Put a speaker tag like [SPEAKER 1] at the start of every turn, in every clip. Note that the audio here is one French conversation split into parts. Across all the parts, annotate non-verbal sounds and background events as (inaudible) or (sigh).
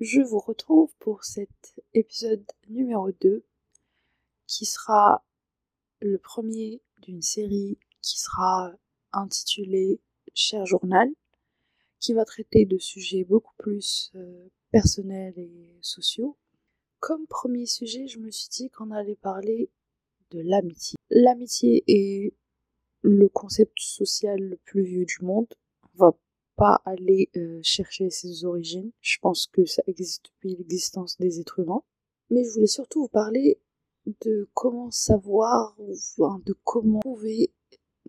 [SPEAKER 1] Je vous retrouve pour cet épisode numéro 2 qui sera le premier d'une série qui sera intitulée Cher journal, qui va traiter de sujets beaucoup plus euh, personnels et sociaux. Comme premier sujet, je me suis dit qu'on allait parler de l'amitié. L'amitié est le concept social le plus vieux du monde. On va pas aller euh, chercher ses origines. Je pense que ça existe depuis l'existence des êtres humains. Mais je voulais surtout vous parler de comment savoir, de comment trouver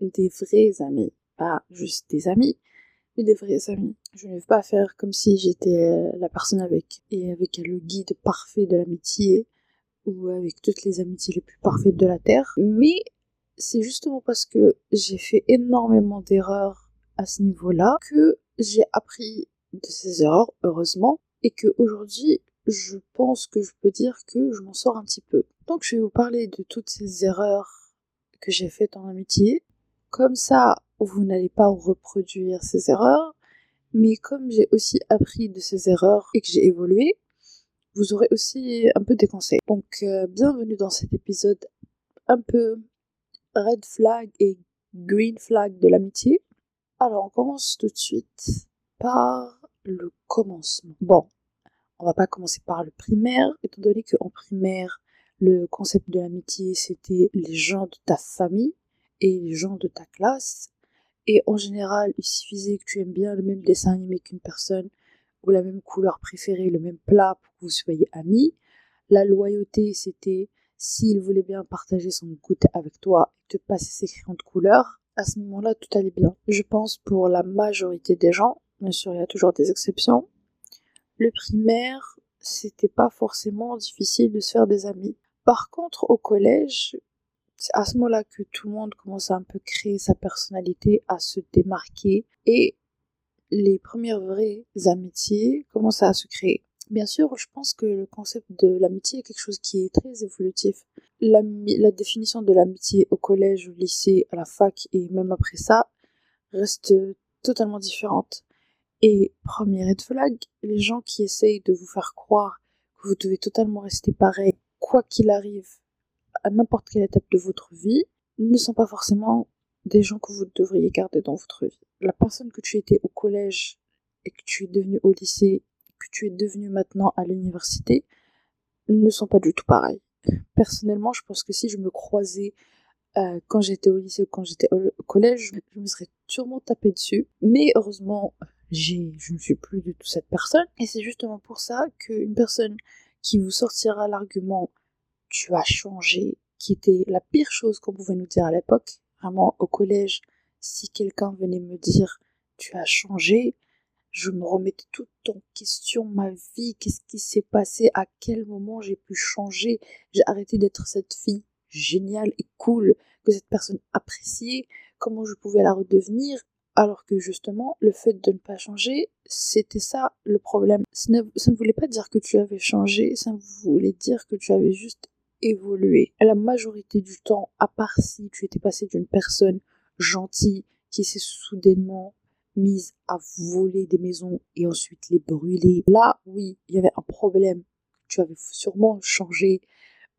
[SPEAKER 1] des vrais amis. Pas juste des amis, mais des vrais amis. Je ne vais pas faire comme si j'étais la personne avec, et avec le guide parfait de l'amitié, ou avec toutes les amitiés les plus parfaites de la Terre. Mais c'est justement parce que j'ai fait énormément d'erreurs à ce niveau-là que j'ai appris de ces erreurs, heureusement, et que aujourd'hui, je pense que je peux dire que je m'en sors un petit peu. Donc je vais vous parler de toutes ces erreurs que j'ai faites en amitié. Comme ça, vous n'allez pas reproduire ces erreurs, mais comme j'ai aussi appris de ces erreurs et que j'ai évolué, vous aurez aussi un peu des conseils. Donc euh, bienvenue dans cet épisode un peu red flag et green flag de l'amitié. Alors on commence tout de suite par le commencement. Bon, on va pas commencer par le primaire, étant donné qu'en primaire, le concept de l'amitié, c'était les gens de ta famille et les gens de ta classe. Et en général, il suffisait que tu aimes bien le même dessin animé qu'une personne, ou la même couleur préférée, le même plat pour que vous soyez amis. La loyauté, c'était s'il voulait bien partager son goûter avec toi et te passer ses crayons de couleur, à ce moment-là, tout allait bien. Je pense pour la majorité des gens, bien sûr, il y a toujours des exceptions. Le primaire, c'était pas forcément difficile de se faire des amis. Par contre, au collège, c'est à ce moment-là que tout le monde commence à un peu créer sa personnalité, à se démarquer et les premières vraies amitiés commencent à se créer. Bien sûr, je pense que le concept de l'amitié est quelque chose qui est très évolutif. La, définition de l'amitié au collège, au lycée, à la fac et même après ça reste totalement différente. Et premier red flag, les gens qui essayent de vous faire croire que vous devez totalement rester pareil, quoi qu'il arrive, à n'importe quelle étape de votre vie, ne sont pas forcément des gens que vous devriez garder dans votre vie. La personne que tu étais au collège et que tu es devenu au lycée que tu es devenu maintenant à l'université ne sont pas du tout pareils. Personnellement, je pense que si je me croisais euh, quand j'étais au lycée ou quand j'étais au collège, je me serais sûrement tapé dessus. Mais heureusement, j'ai, je ne suis plus du tout cette personne. Et c'est justement pour ça qu'une personne qui vous sortira l'argument tu as changé, qui était la pire chose qu'on pouvait nous dire à l'époque, vraiment au collège, si quelqu'un venait me dire tu as changé, je me remettais tout en question ma vie, qu'est-ce qui s'est passé, à quel moment j'ai pu changer, j'ai arrêté d'être cette fille géniale et cool que cette personne appréciait, comment je pouvais la redevenir, alors que justement le fait de ne pas changer, c'était ça le problème. Ça ne, ça ne voulait pas dire que tu avais changé, ça voulait dire que tu avais juste évolué. La majorité du temps, à part si tu étais passé d'une personne gentille qui s'est soudainement mise à voler des maisons et ensuite les brûler. Là, oui, il y avait un problème. Tu avais sûrement changé.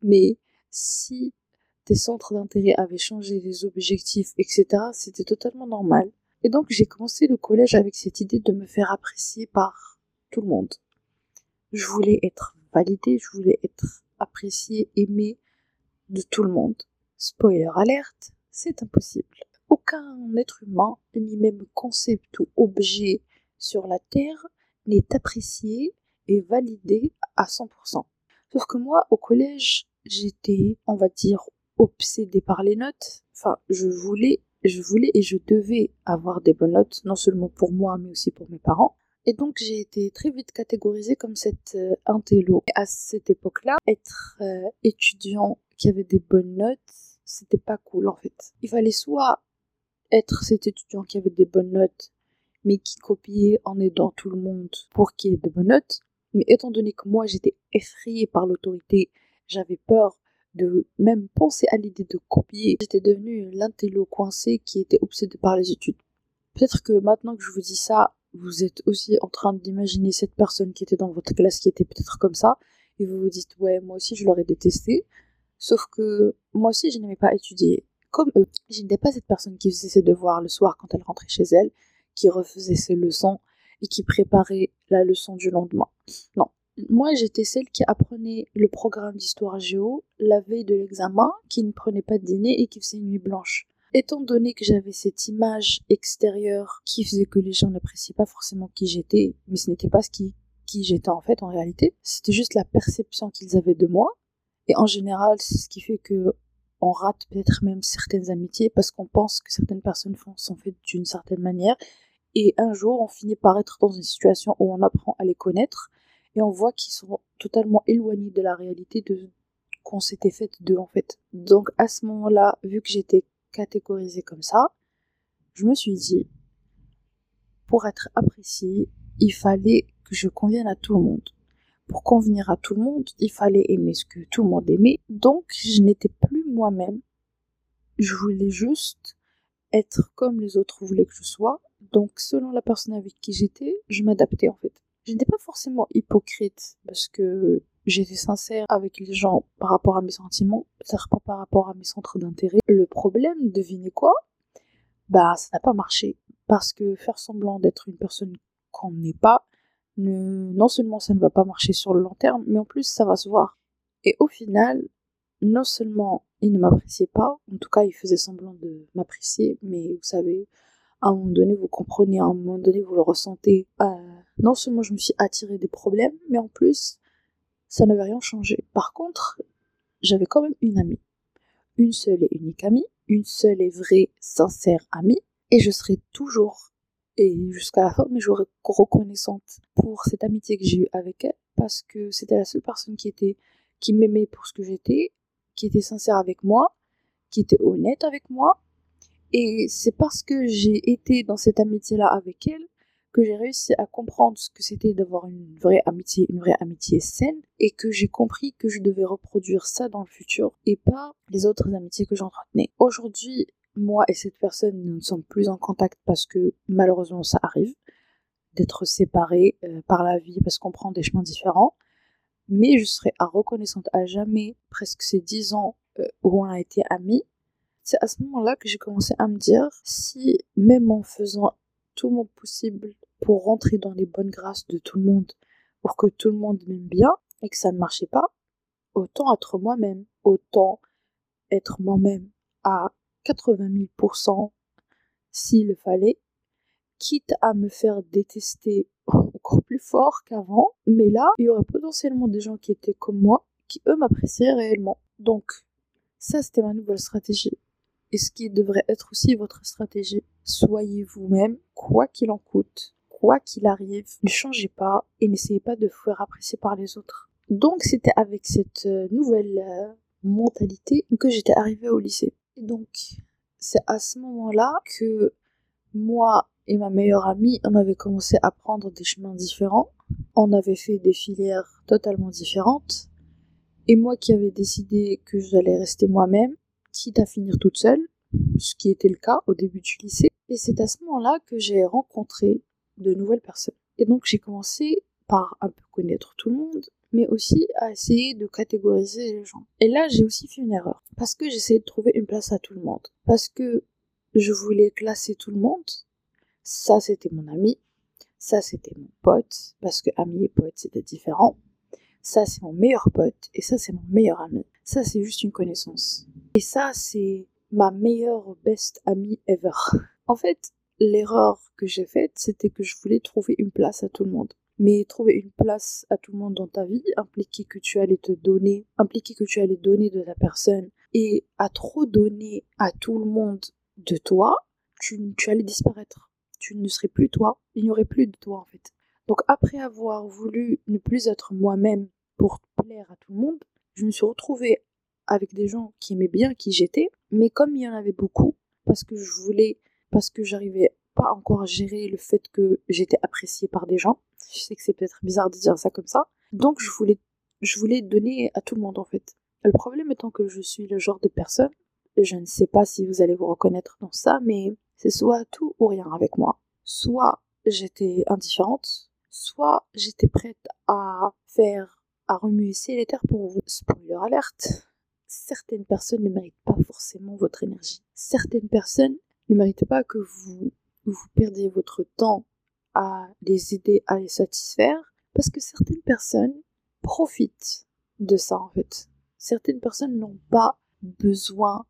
[SPEAKER 1] Mais si tes centres d'intérêt avaient changé, les objectifs, etc., c'était totalement normal. Et donc, j'ai commencé le collège avec cette idée de me faire apprécier par tout le monde. Je voulais être validée, je voulais être appréciée, aimée de tout le monde. Spoiler alerte, c'est impossible aucun être humain, ni même concept ou objet sur la Terre n'est apprécié et validé à 100%. Sauf que moi, au collège, j'étais, on va dire, obsédée par les notes. Enfin, je voulais, je voulais et je devais avoir des bonnes notes, non seulement pour moi, mais aussi pour mes parents. Et donc j'ai été très vite catégorisée comme cette euh, intello. à cette époque-là, être euh, étudiant qui avait des bonnes notes, c'était pas cool en fait. Il fallait soit être cet étudiant qui avait des bonnes notes, mais qui copiait en aidant tout le monde pour qu'il ait de bonnes notes. Mais étant donné que moi j'étais effrayée par l'autorité, j'avais peur de même penser à l'idée de copier, j'étais devenue l'intello coincée qui était obsédée par les études. Peut-être que maintenant que je vous dis ça, vous êtes aussi en train d'imaginer cette personne qui était dans votre classe qui était peut-être comme ça, et vous vous dites ouais moi aussi je l'aurais détesté, sauf que moi aussi je n'aimais pas étudier comme eux. Je n'étais pas cette personne qui faisait ses devoirs le soir quand elle rentrait chez elle, qui refaisait ses leçons et qui préparait la leçon du lendemain. Non. Moi, j'étais celle qui apprenait le programme d'histoire géo la veille de l'examen, qui ne prenait pas de dîner et qui faisait une nuit blanche. Étant donné que j'avais cette image extérieure qui faisait que les gens n'appréciaient pas forcément qui j'étais, mais ce n'était pas ce qui, qui j'étais en fait en réalité, c'était juste la perception qu'ils avaient de moi. Et en général, c'est ce qui fait que on rate peut-être même certaines amitiés parce qu'on pense que certaines personnes sont faites d'une certaine manière. Et un jour, on finit par être dans une situation où on apprend à les connaître et on voit qu'ils sont totalement éloignés de la réalité de qu'on s'était fait d'eux en fait. Donc à ce moment-là, vu que j'étais catégorisée comme ça, je me suis dit, pour être appréciée, il fallait que je convienne à tout le monde pour convenir à tout le monde, il fallait aimer ce que tout le monde aimait. Donc, je n'étais plus moi-même. Je voulais juste être comme les autres voulaient que je sois. Donc, selon la personne avec qui j'étais, je m'adaptais en fait. Je n'étais pas forcément hypocrite parce que j'étais sincère avec les gens par rapport à mes sentiments, peut-être pas par rapport à mes centres d'intérêt. Le problème, devinez quoi? Bah, ça n'a pas marché. Parce que faire semblant d'être une personne qu'on n'est pas, non seulement ça ne va pas marcher sur le long terme, mais en plus ça va se voir. Et au final, non seulement il ne m'appréciait pas, en tout cas il faisait semblant de m'apprécier, mais vous savez, à un moment donné vous comprenez, à un moment donné vous le ressentez. Euh, non seulement je me suis attiré des problèmes, mais en plus ça n'avait rien changé. Par contre, j'avais quand même une amie, une seule et unique amie, une seule et vraie, sincère amie, et je serai toujours et jusqu'à la fin mais j'aurais reconnaissante pour cette amitié que j'ai eue avec elle parce que c'était la seule personne qui était qui m'aimait pour ce que j'étais, qui était sincère avec moi, qui était honnête avec moi et c'est parce que j'ai été dans cette amitié là avec elle que j'ai réussi à comprendre ce que c'était d'avoir une vraie amitié, une vraie amitié saine, et que j'ai compris que je devais reproduire ça dans le futur et pas les autres amitiés que j'entretenais. Aujourd'hui, moi et cette personne ne sommes plus en contact parce que malheureusement ça arrive d'être séparés euh, par la vie parce qu'on prend des chemins différents. Mais je serai reconnaissante à jamais, presque ces dix ans euh, où on a été amis. C'est à ce moment-là que j'ai commencé à me dire si même en faisant tout mon possible pour rentrer dans les bonnes grâces de tout le monde, pour que tout le monde m'aime bien et que ça ne marchait pas, autant être moi-même, autant être moi-même à 80 000% s'il fallait, quitte à me faire détester encore plus fort qu'avant. Mais là, il y aurait potentiellement des gens qui étaient comme moi, qui eux m'apprécieraient réellement. Donc, ça c'était ma nouvelle stratégie. Et ce qui devrait être aussi votre stratégie. Soyez vous-même, quoi qu'il en coûte, quoi qu'il arrive, ne changez pas et n'essayez pas de vous faire apprécier par les autres. Donc c'était avec cette euh, nouvelle euh, mentalité que j'étais arrivée au lycée. Et donc, c'est à ce moment-là que moi et ma meilleure amie, on avait commencé à prendre des chemins différents. On avait fait des filières totalement différentes. Et moi qui avais décidé que j'allais rester moi-même, quitte à finir toute seule, ce qui était le cas au début du lycée. Et c'est à ce moment-là que j'ai rencontré de nouvelles personnes. Et donc j'ai commencé par un peu connaître tout le monde, mais aussi à essayer de catégoriser les gens. Et là, j'ai aussi fait une erreur. Parce que j'essayais de trouver une place à tout le monde. Parce que je voulais classer tout le monde. Ça, c'était mon ami. Ça, c'était mon pote. Parce que ami et pote, c'était différent. Ça, c'est mon meilleur pote. Et ça, c'est mon meilleur ami. Ça, c'est juste une connaissance. Et ça, c'est ma meilleure best amie ever. En fait, l'erreur que j'ai faite, c'était que je voulais trouver une place à tout le monde mais trouver une place à tout le monde dans ta vie, impliquer que tu allais te donner, impliquer que tu allais donner de ta personne, et à trop donner à tout le monde de toi, tu, tu allais disparaître. Tu ne serais plus toi, il n'y aurait plus de toi en fait. Donc après avoir voulu ne plus être moi-même pour plaire à tout le monde, je me suis retrouvée avec des gens qui aimaient bien qui j'étais, mais comme il y en avait beaucoup, parce que je voulais, parce que j'arrivais pas encore à gérer le fait que j'étais appréciée par des gens. Je sais que c'est peut-être bizarre de dire ça comme ça. Donc je voulais, je voulais donner à tout le monde en fait. Le problème étant que je suis le genre de personne, je ne sais pas si vous allez vous reconnaître dans ça, mais c'est soit tout ou rien avec moi. Soit j'étais indifférente, soit j'étais prête à faire, à remuer les terres pour vous. Spoiler alerte, certaines personnes ne méritent pas forcément votre énergie. Certaines personnes ne méritent pas que vous, vous perdiez votre temps à les aider à les satisfaire, parce que certaines personnes profitent de ça en fait. Certaines personnes n'ont pas besoin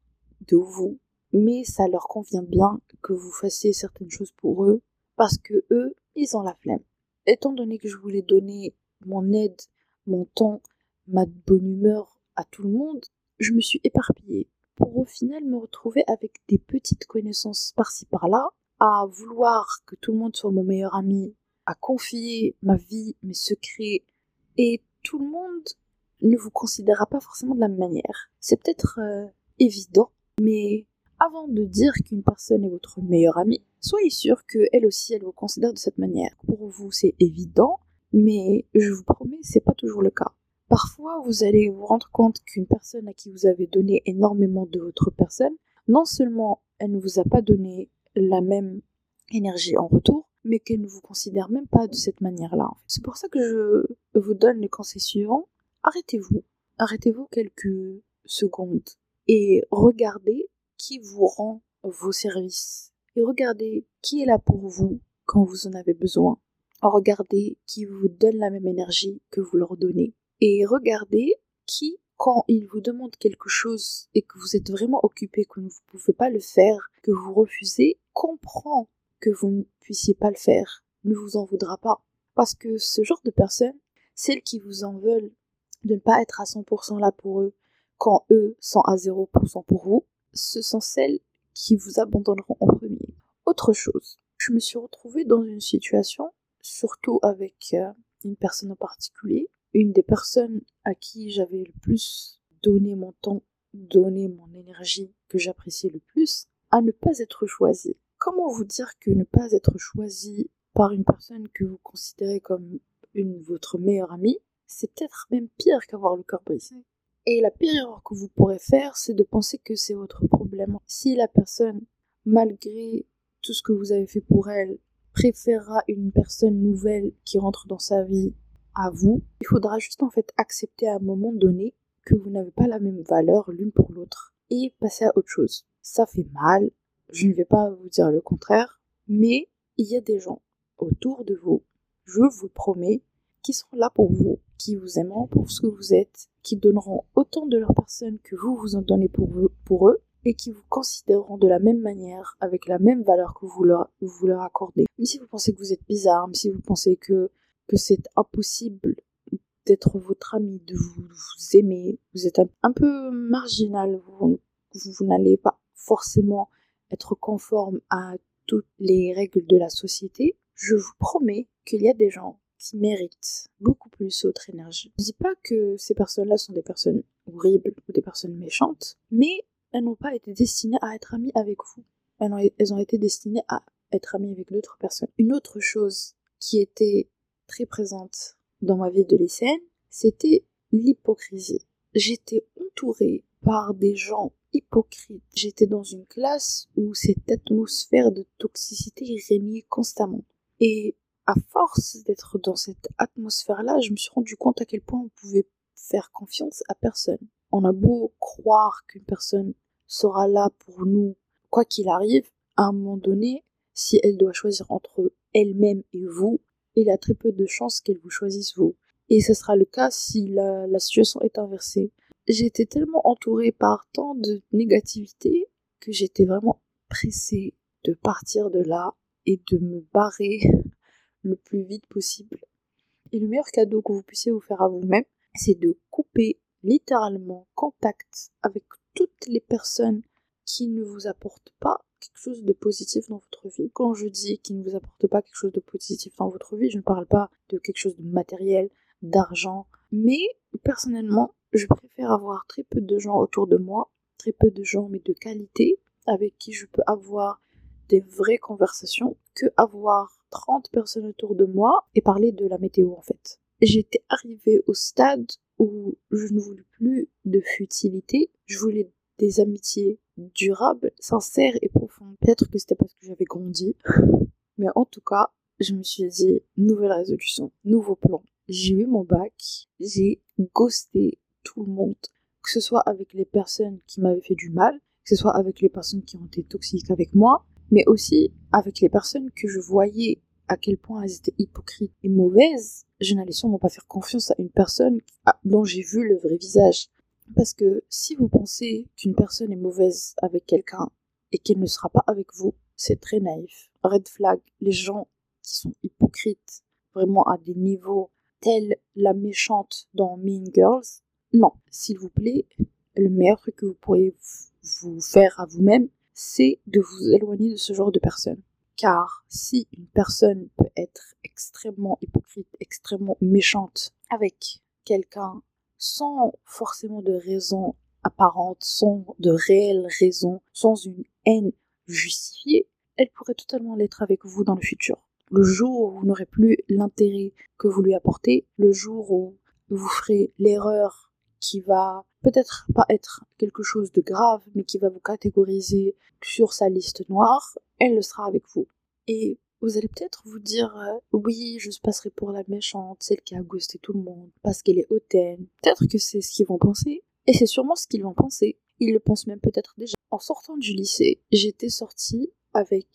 [SPEAKER 1] de vous, mais ça leur convient bien que vous fassiez certaines choses pour eux, parce que eux, ils ont la flemme. Étant donné que je voulais donner mon aide, mon temps, ma bonne humeur à tout le monde, je me suis éparpillée pour au final me retrouver avec des petites connaissances par-ci par-là, à vouloir que tout le monde soit mon meilleur ami, à confier ma vie, mes secrets, et tout le monde ne vous considérera pas forcément de la même manière. C'est peut-être euh, évident, mais avant de dire qu'une personne est votre meilleure amie, soyez sûr qu'elle aussi, elle vous considère de cette manière. Pour vous, c'est évident, mais je vous promets, c'est pas toujours le cas. Parfois, vous allez vous rendre compte qu'une personne à qui vous avez donné énormément de votre personne, non seulement elle ne vous a pas donné la même énergie en retour, mais qu'elle ne vous considère même pas de cette manière-là. C'est pour ça que je vous donne le conseil suivant. Arrêtez-vous. Arrêtez-vous quelques secondes et regardez qui vous rend vos services. Et regardez qui est là pour vous quand vous en avez besoin. Regardez qui vous donne la même énergie que vous leur donnez. Et regardez qui, quand il vous demande quelque chose et que vous êtes vraiment occupé, que vous ne pouvez pas le faire, que vous refusez, comprend que vous ne puissiez pas le faire, ne vous en voudra pas. Parce que ce genre de personnes, celles qui vous en veulent de ne pas être à 100% là pour eux, quand eux sont à 0% pour vous, ce sont celles qui vous abandonneront en premier. Autre chose, je me suis retrouvée dans une situation, surtout avec euh, une personne en particulier, une des personnes à qui j'avais le plus donné mon temps, donné mon énergie, que j'appréciais le plus, ne pas être choisie. Comment vous dire que ne pas être choisi par une personne que vous considérez comme votre meilleure amie, c'est peut-être même pire qu'avoir le cœur brisé? Et la pire erreur que vous pourrez faire, c'est de penser que c'est votre problème. Si la personne, malgré tout ce que vous avez fait pour elle, préférera une personne nouvelle qui rentre dans sa vie à vous, il faudra juste en fait accepter à un moment donné que vous n'avez pas la même valeur l'une pour l'autre et passer à autre chose. Ça fait mal, je ne vais pas vous dire le contraire, mais il y a des gens autour de vous, je vous promets, qui seront là pour vous, qui vous aimeront pour ce que vous êtes, qui donneront autant de leur personne que vous vous en donnez pour, vous, pour eux, et qui vous considéreront de la même manière, avec la même valeur que vous leur, vous leur accordez. Même si vous pensez que vous êtes bizarre, même si vous pensez que, que c'est impossible d'être votre ami, de vous, aimer, vous êtes un, peu marginal, vous, vous n'allez pas forcément être conforme à toutes les règles de la société, je vous promets qu'il y a des gens qui méritent beaucoup plus votre énergie. Je dis pas que ces personnes-là sont des personnes horribles ou des personnes méchantes, mais elles n'ont pas été destinées à être amies avec vous. Elles ont, elles ont été destinées à être amies avec d'autres personnes. Une autre chose qui était très présente dans ma vie de lycéenne, c'était l'hypocrisie. J'étais entourée par des gens hypocrites. J'étais dans une classe où cette atmosphère de toxicité régnait constamment. Et à force d'être dans cette atmosphère-là, je me suis rendu compte à quel point on pouvait faire confiance à personne. On a beau croire qu'une personne sera là pour nous, quoi qu'il arrive, à un moment donné, si elle doit choisir entre elle-même et vous, il a très peu de chances qu'elle vous choisisse vous. Et ce sera le cas si la situation est inversée. J'étais tellement entourée par tant de négativité que j'étais vraiment pressée de partir de là et de me barrer (laughs) le plus vite possible. Et le meilleur cadeau que vous puissiez vous faire à vous-même, c'est de couper littéralement contact avec toutes les personnes qui ne vous apportent pas quelque chose de positif dans votre vie. Quand je dis qui ne vous apportent pas quelque chose de positif dans votre vie, je ne parle pas de quelque chose de matériel, d'argent, mais personnellement, je préfère avoir très peu de gens autour de moi, très peu de gens mais de qualité, avec qui je peux avoir des vraies conversations, que avoir 30 personnes autour de moi et parler de la météo en fait. J'étais arrivée au stade où je ne voulais plus de futilité, je voulais des amitiés durables, sincères et profondes. Peut-être que c'était parce que j'avais grandi, (laughs) mais en tout cas, je me suis dit, nouvelle résolution, nouveau plan. J'ai eu mon bac, j'ai ghosté tout le monde, que ce soit avec les personnes qui m'avaient fait du mal, que ce soit avec les personnes qui ont été toxiques avec moi, mais aussi avec les personnes que je voyais à quel point elles étaient hypocrites et mauvaises. Je n'allais sûrement pas faire confiance à une personne dont j'ai vu le vrai visage. Parce que si vous pensez qu'une personne est mauvaise avec quelqu'un et qu'elle ne sera pas avec vous, c'est très naïf. Red flag, les gens qui sont hypocrites, vraiment à des niveaux tels la méchante dans Mean Girls, non, s'il vous plaît, le meilleur truc que vous pourriez vous faire à vous-même, c'est de vous éloigner de ce genre de personnes. Car si une personne peut être extrêmement hypocrite, extrêmement méchante avec quelqu'un sans forcément de raison apparente, sans de réelle raison, sans une haine justifiée, elle pourrait totalement l'être avec vous dans le futur. Le jour où vous n'aurez plus l'intérêt que vous lui apportez, le jour où vous ferez l'erreur qui va peut-être pas être quelque chose de grave, mais qui va vous catégoriser sur sa liste noire, elle le sera avec vous. Et vous allez peut-être vous dire euh, oui, je passerai pour la méchante, celle qui a ghosté tout le monde, parce qu'elle est hautaine. Peut-être que c'est ce qu'ils vont penser, et c'est sûrement ce qu'ils vont penser. Ils le pensent même peut-être déjà. En sortant du lycée, j'étais sortie avec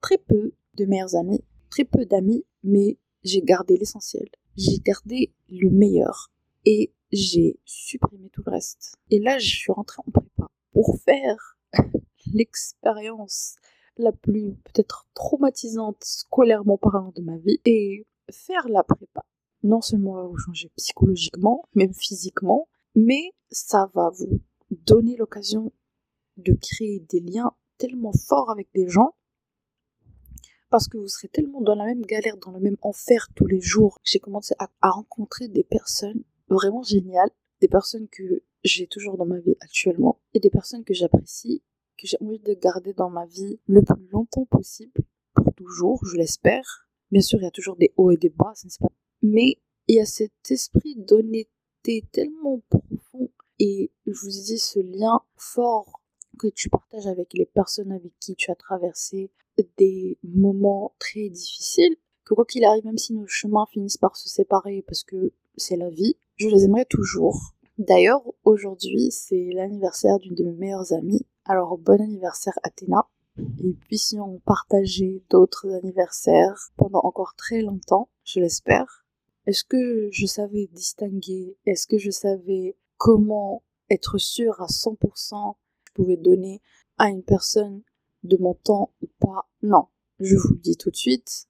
[SPEAKER 1] très peu de meilleurs amis, très peu d'amis, mais j'ai gardé l'essentiel. J'ai gardé le meilleur. Et j'ai supprimé tout le reste. Et là, je suis rentrée en prépa pour faire (laughs) l'expérience la plus peut-être traumatisante scolairement parlant de ma vie et faire la prépa. Non seulement va vous changer psychologiquement, même physiquement, mais ça va vous donner l'occasion de créer des liens tellement forts avec des gens parce que vous serez tellement dans la même galère, dans le même enfer tous les jours. J'ai commencé à, à rencontrer des personnes vraiment géniales, des personnes que j'ai toujours dans ma vie actuellement et des personnes que j'apprécie, que j'ai envie de garder dans ma vie le plus longtemps possible, pour toujours, je l'espère. Bien sûr, il y a toujours des hauts et des bas, pas... mais il y a cet esprit d'honnêteté tellement profond et je vous dis ce lien fort que tu partages avec les personnes avec qui tu as traversé des moments très difficiles, que quoi qu'il arrive, même si nos chemins finissent par se séparer parce que c'est la vie, je les aimerais toujours. D'ailleurs, aujourd'hui, c'est l'anniversaire d'une de mes meilleures amies. Alors, bon anniversaire Athéna. Et puissions partager d'autres anniversaires pendant encore très longtemps, je l'espère. Est-ce que je savais distinguer? Est-ce que je savais comment être sûr à 100% que je pouvais donner à une personne de mon temps ou pas? Non. Je vous le dis tout de suite,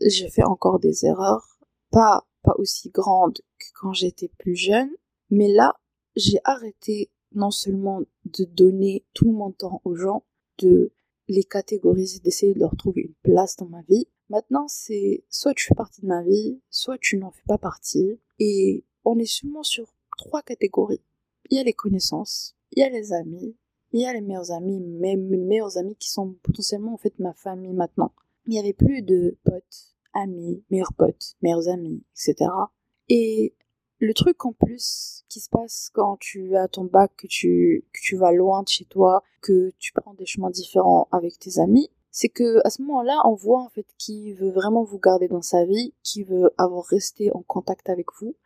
[SPEAKER 1] j'ai fait encore des erreurs. Pas pas aussi grande que quand j'étais plus jeune, mais là, j'ai arrêté non seulement de donner tout mon temps aux gens, de les catégoriser, d'essayer de leur trouver une place dans ma vie. Maintenant, c'est soit tu fais partie de ma vie, soit tu n'en fais pas partie. Et on est seulement sur trois catégories. Il y a les connaissances, il y a les amis, il y a les meilleurs amis, mes, mes meilleurs amis qui sont potentiellement en fait ma famille maintenant. Il n'y avait plus de potes, amis, meilleurs potes, meilleurs amis, etc. Et le truc en plus qui se passe quand tu as ton bac, que tu, vas loin de chez toi, que tu prends des chemins différents avec tes amis, c'est que à ce moment-là, on voit en fait qui veut vraiment vous garder dans sa vie, qui veut avoir resté en contact avec vous,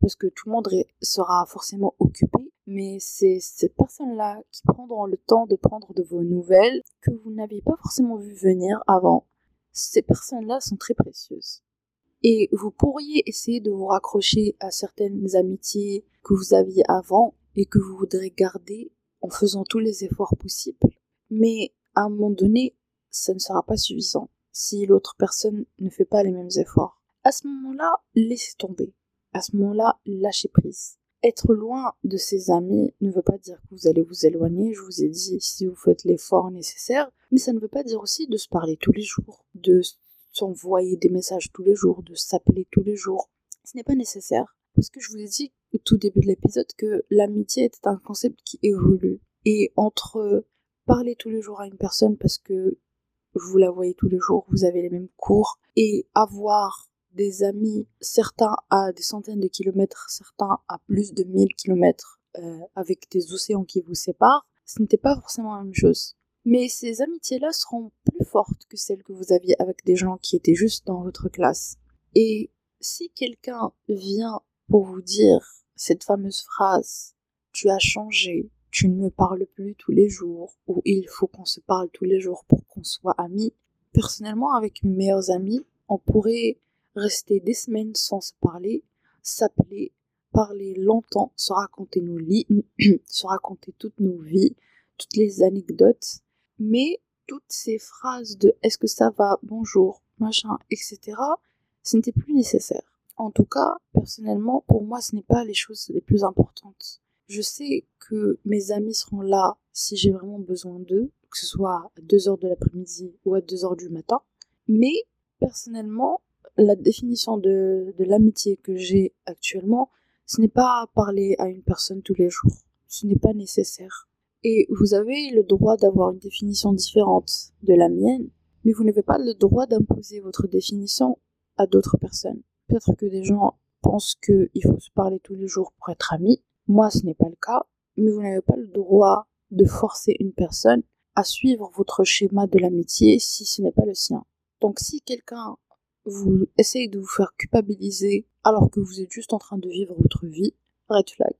[SPEAKER 1] parce que tout le monde sera forcément occupé, mais c'est cette personne-là qui prendra le temps de prendre de vos nouvelles que vous n'aviez pas forcément vu venir avant ces personnes-là sont très précieuses. Et vous pourriez essayer de vous raccrocher à certaines amitiés que vous aviez avant et que vous voudrez garder en faisant tous les efforts possibles. Mais à un moment donné, ça ne sera pas suffisant si l'autre personne ne fait pas les mêmes efforts. À ce moment-là, laissez tomber. À ce moment-là, lâchez prise être loin de ses amis ne veut pas dire que vous allez vous éloigner, je vous ai dit si vous faites l'effort nécessaire, mais ça ne veut pas dire aussi de se parler tous les jours, de s'envoyer des messages tous les jours, de s'appeler tous les jours. Ce n'est pas nécessaire, parce que je vous ai dit au tout début de l'épisode que l'amitié était un concept qui évolue. Et entre parler tous les jours à une personne parce que vous la voyez tous les jours, vous avez les mêmes cours, et avoir des amis, certains à des centaines de kilomètres, certains à plus de 1000 kilomètres, euh, avec des océans qui vous séparent, ce n'était pas forcément la même chose. Mais ces amitiés-là seront plus fortes que celles que vous aviez avec des gens qui étaient juste dans votre classe. Et si quelqu'un vient pour vous dire cette fameuse phrase tu as changé, tu ne me parles plus tous les jours, ou il faut qu'on se parle tous les jours pour qu'on soit amis. Personnellement, avec mes meilleurs amis, on pourrait rester des semaines sans se parler, s'appeler, parler longtemps, se raconter nos lits, (clears throat) se raconter toutes nos vies, toutes les anecdotes. Mais toutes ces phrases de est-ce que ça va, bonjour, machin, etc., ce n'était plus nécessaire. En tout cas, personnellement, pour moi, ce n'est pas les choses les plus importantes. Je sais que mes amis seront là si j'ai vraiment besoin d'eux, que ce soit à 2h de l'après-midi ou à 2h du matin. Mais personnellement, la définition de, de l'amitié que j'ai actuellement, ce n'est pas parler à une personne tous les jours. Ce n'est pas nécessaire. Et vous avez le droit d'avoir une définition différente de la mienne, mais vous n'avez pas le droit d'imposer votre définition à d'autres personnes. Peut-être que des gens pensent qu'il faut se parler tous les jours pour être amis. Moi, ce n'est pas le cas, mais vous n'avez pas le droit de forcer une personne à suivre votre schéma de l'amitié si ce n'est pas le sien. Donc si quelqu'un vous essaye de vous faire culpabiliser alors que vous êtes juste en train de vivre votre vie, red flag.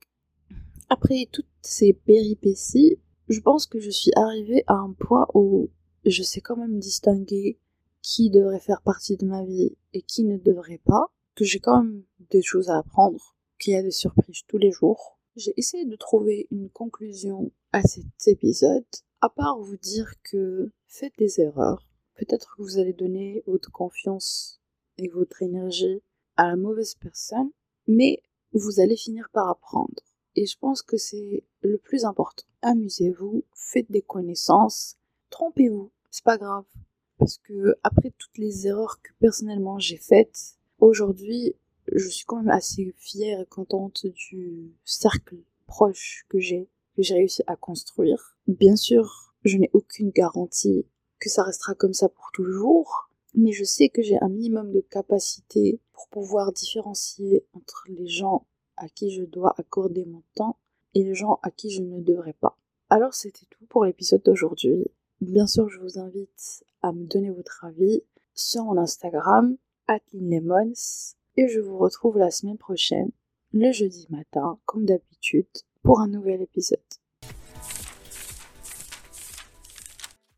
[SPEAKER 1] Après toutes ces péripéties, je pense que je suis arrivée à un point où je sais quand même distinguer qui devrait faire partie de ma vie et qui ne devrait pas, que j'ai quand même des choses à apprendre, qu'il y a des surprises tous les jours. J'ai essayé de trouver une conclusion à cet épisode, à part vous dire que faites des erreurs. Peut-être que vous allez donner votre confiance et votre énergie à la mauvaise personne, mais vous allez finir par apprendre. Et je pense que c'est le plus important. Amusez-vous, faites des connaissances, trompez-vous, c'est pas grave. Parce que après toutes les erreurs que personnellement j'ai faites, aujourd'hui, je suis quand même assez fière et contente du cercle proche que j'ai, que j'ai réussi à construire. Bien sûr, je n'ai aucune garantie que ça restera comme ça pour toujours, mais je sais que j'ai un minimum de capacité pour pouvoir différencier entre les gens à qui je dois accorder mon temps et les gens à qui je ne devrais pas. Alors c'était tout pour l'épisode d'aujourd'hui. Bien sûr, je vous invite à me donner votre avis sur mon Instagram, @lemons, et je vous retrouve la semaine prochaine, le jeudi matin, comme d'habitude, pour un nouvel épisode.